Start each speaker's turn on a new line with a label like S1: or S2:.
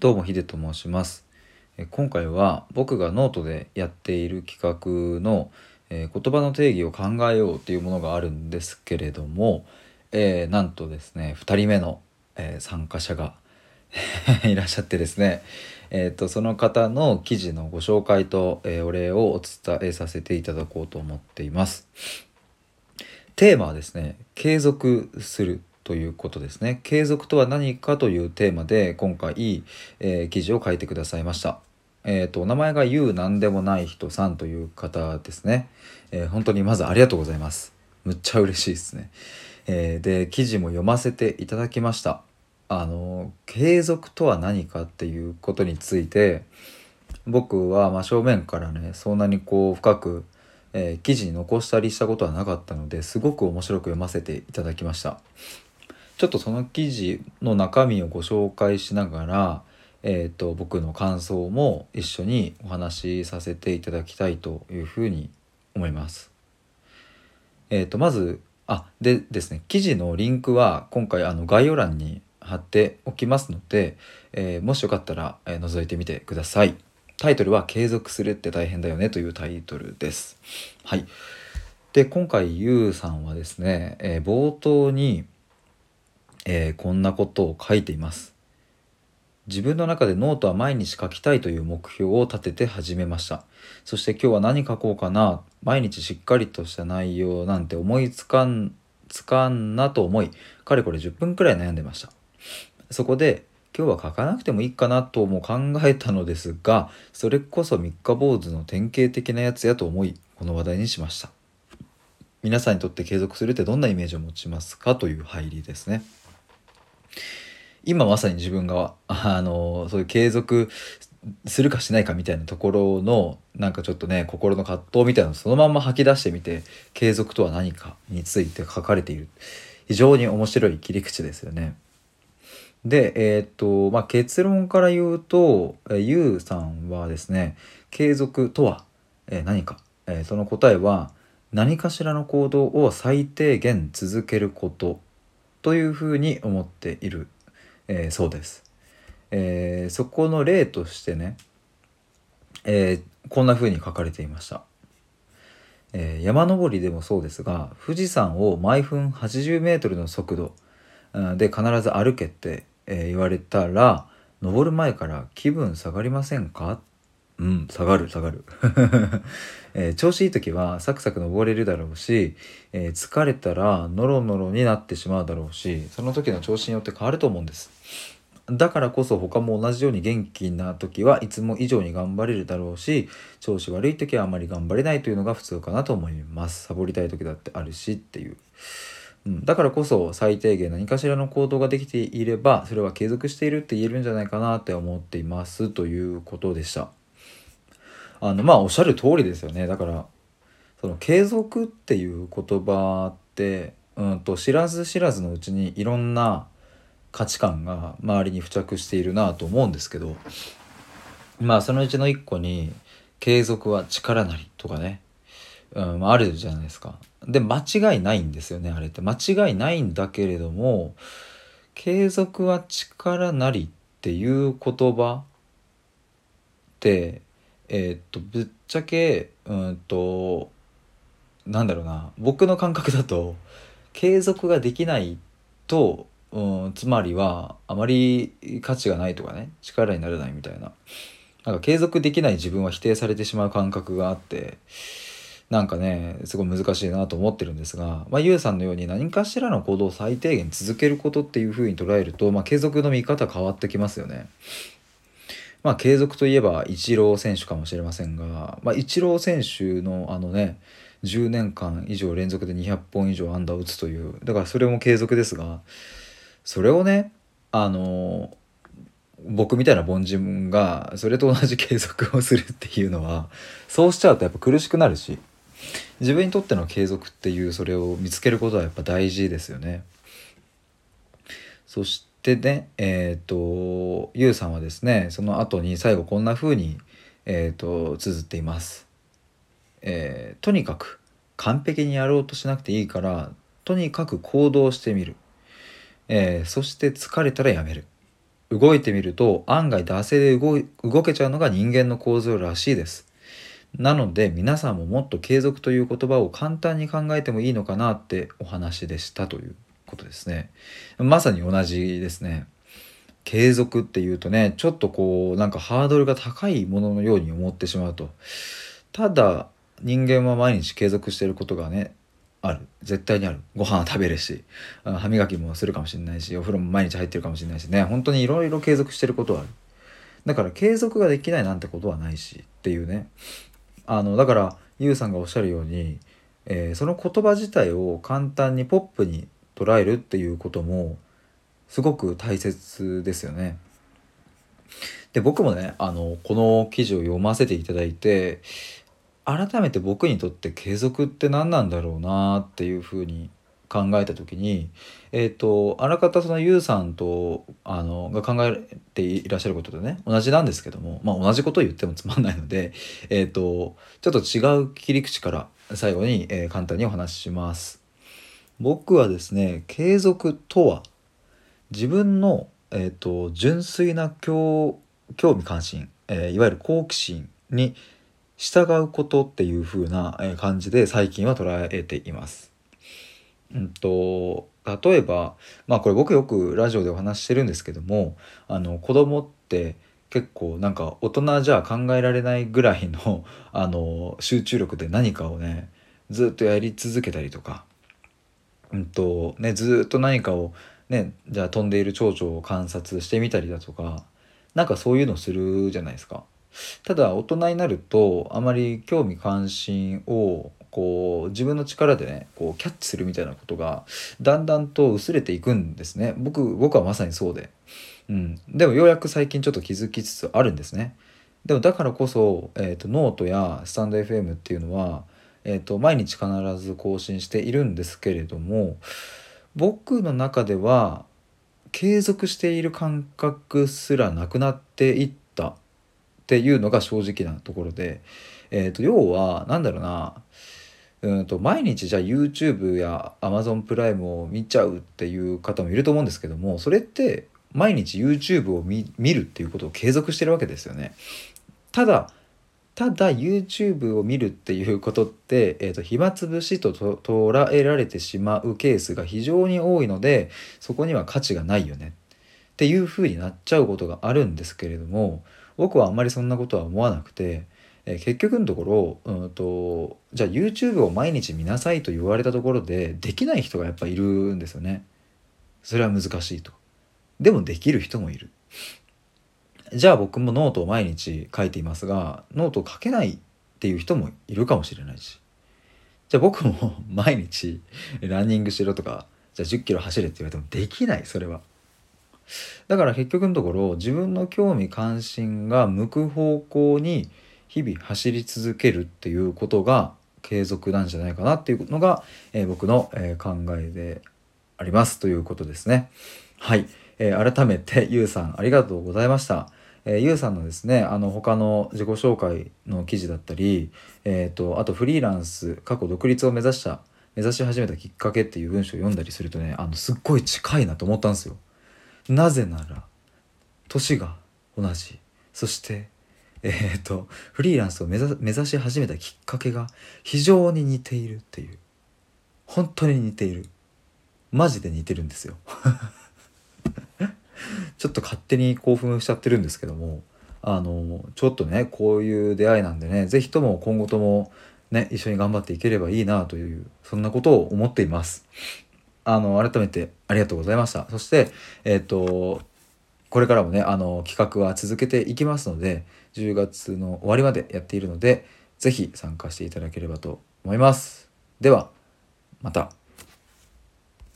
S1: どうもヒデと申します今回は僕がノートでやっている企画の、えー言葉の定義を考えようっていうものがあるんですけれども、えーなんとですね2人目の、えー参加者が いらっしゃってですねえー、とその方の記事のご紹介と、えお礼をお伝えさせていただこうと思っています。テーマはですね継続するということですね。継続とは何かというテーマで今回、えー記事を書いてくださいました。えー、とお名前が言うなんでもない人さんという方ですね、えー本当にまずありがとうございます。むっちゃ嬉しいですね、えーで記事も読ませていただきました。あの継続とは何かっていうことについて僕は真正面からねそんなにこう深くえー記事に残したりしたことはなかったのですごく面白く読ませていただきました。ちょっとその記事の中身をご紹介しながら、えー、と僕の感想も一緒にお話しさせていただきたいというふうに思います。えー、とまずあでですね記事のリンクは今回あの概要欄に貼っておきますので、えーもしよかったら、え覗いてみてください。タイトルは「継続するって大変だよね」というタイトルです。はい、で今回ゆうさんはですね、えー冒頭に、えーこんなことを書いています。自分の中でノートは毎日書きたいという目標を立てて始めました。そして今日は何書こうかな、毎日しっかりとした内容なんて思いつかん、つかんなと思い、かれこれ10分くらい悩んでました。そこで今日は書かなくてもいいかなとも考えたのですがそれこそ三日坊主の典型的なやつやと思いこの話題にしました皆さんにとって継続するってどんなイメージを持ちますか？という入りですね今まさに自分があのそういう継続するかしないかみたいなところのなんかちょっとね心の葛藤みたいなのをそのまま吐き出してみて継続とは何かについて書かれている。非常に面白い切り口ですよね。で、えーっと、まあ、結論から言うと、えーゆうさんはですね、継続とは、何か、えその答えは、何かしらの行動を最低限続けること。というふうに思っている、えーそうです。えーそこの例としてね、えーこんなふうに書かれていました。えー山登りでもそうですが富士山を毎分 80m の速度で必ず歩けって、え言われたら登る前から気分下がりませんか？うん下がる下がる、えー調子いい時はサクサク登れるだろうし、えー疲れたらノロノロになってしまうだろうしその時の調子によって変わると思うんです。だからこそ他も同じように元気な時はいつも以上に頑張れるだろうし調子悪い時はあまり頑張れないというのが普通かなと思います。サボりたい時だってあるしっていう、うん、だからこそ最低限何かしらの行動ができていればそれは継続しているって言えるんじゃないかなって思っていますということでした。あのまあおっしゃる通りですよねだからその継続っていう言葉ってうんと知らず知らずのうちにいろんな価値観が周りに付着しているなと思うんですけどまあそのうちの一個に「継続は力なり」とかね、うん、あるじゃないですか。で間違いないんですよねあれって間違いないんだけれども「継続は力なり」っていう言葉ってえーっとぶっちゃけうんとなんだろうな僕の感覚だと継続ができないと、うん、つまりはあまり価値がないとかね力にならないみたいななんか継続できない自分は否定されてしまう感覚があってなんかねすごい難しいなと思ってるんですが、まあ、ゆうさんのように何かしらの行動を最低限続けることっていうふうに捉えると、まあ、継続の見方変わってきますよね。まあ継続といえばイチロー選手かもしれませんが、まあ、イチロー選手のあのね10年間以上連続で200本以上安打を打つというだからそれも継続ですがそれをねあの僕みたいな凡人がそれと同じ継続をするっていうのはそうしちゃうとやっぱ苦しくなるし自分にとっての継続っていうそれを見つけることはやっぱ大事ですよね。そしてねえっ、とゆうさんはですねその後に最後こんな風にえっ、と綴っています。えーとにかく完璧にやろうとしなくていいからとにかく行動してみる、えーそして疲れたらやめる動いてみると案外惰性で動動けちゃうのが人間の構造らしいです。なので皆さんももっと継続という言葉を簡単に考えてもいいのかなってお話でしたということですね。まさに同じですね。継続っていうとねちょっとこうなんかハードルが高いもののように思ってしまうと。ただ人間は毎日継続してることがねある。絶対にある。ご飯は食べるし歯磨きもするかもしれないしお風呂も毎日入ってるかもしれないしね。本当にいろいろ継続してることはある。だから継続ができないなんてことはないしっていうね。あのだからゆうさんがおっしゃるように、えー、その言葉自体を簡単にポップに捉えるっていうこともすごく大切ですよね。で僕もねあのこの記事を読ませていただいて改めて僕にとって継続って何なんだろうなっていうふうに考えた時に、えーと、あらかたそのユウさんとあのが考えていらっしゃることでね同じなんですけども、まあ、同じことを言ってもつまんないので、えーと、ちょっと違う切り口から最後に、えー、簡単にお話しします。僕はですね継続とは自分の、えーと、純粋な興味関心、えー、いわゆる好奇心に従うことっていう風な感じで最近は捉えています。うんと例えばまあこれ僕よくラジオでお話してるんですけどもあの子供って結構なんか大人じゃ考えられないぐらいのあの集中力で何かをねずっとやり続けたりとか、うんとね、ずっと何かを、ね、じゃあ飛んでいる蝶々を観察してみたりだとかなんかそういうのするじゃないですか。ただ大人になるとあまり興味関心をこう自分の力でねこうキャッチするみたいなことがだんだんと薄れていくんですね。僕僕はまさにそうで、うん、でもようやく最近ちょっと気づきつつあるんですね。でもだからこそ、えーと、ノートやスタンド FM っていうのは、えーと、毎日必ず更新しているんですけれども僕の中では継続している感覚すらなくなっていったっていうのが正直なところで、えーと要は何だろうなうんと毎日じゃあ YouTube や Amazon プライムを見ちゃうっていう方もいると思うんですけどもそれって毎日 YouTube を見るっていうことを継続してるわけですよね。ただただ YouTube を見るっていうことって、えーと、暇つぶしと捉えられてしまうケースが非常に多いのでそこには価値がないよねっていうふうになっちゃうことがあるんですけれども僕はあんまりそんなことは思わなくてえ結局のところ、うんと、じゃあ YouTube を毎日見なさいと言われたところでできない人がやっぱいるんですよね。それは難しいと。でもできる人もいる。じゃあ僕もノートを毎日書いていますがノートを書けないっていう人もいるかもしれないしじゃあ僕も毎日ランニングしろとかじゃあ10キロ走れって言われてもできないそれは。だから結局のところ自分の興味関心が向く方向に日々走り続けるっていうことが継続なんじゃないかなっていうのが、えー、僕の、えー、考えでありますということですね。はい、えー、改めてゆうさんありがとうございました。えー、ゆうさんのですねあの他の自己紹介の記事だったり、えーと、あとフリーランス過去独立を目指した目指し始めたきっかけっていう文章を読んだりするとねあのすっごい近いなと思ったんですよ。なぜなら年が同じ。そしてえーと、フリーランスを目指し始めたきっかけが非常に似ているっていう。本当に似ている。マジで似てるんですよ。ちょっと勝手に興奮しちゃってるんですけどもあのちょっとねこういう出会いなんでね是非とも今後ともね一緒に頑張っていければいいなというそんなことを思っていますあの改めてありがとうございましたそしてえっ、ー、とこれからもねあの企画は続けていきますので10月の終わりまでやっているので是非参加していただければと思います。ではまた。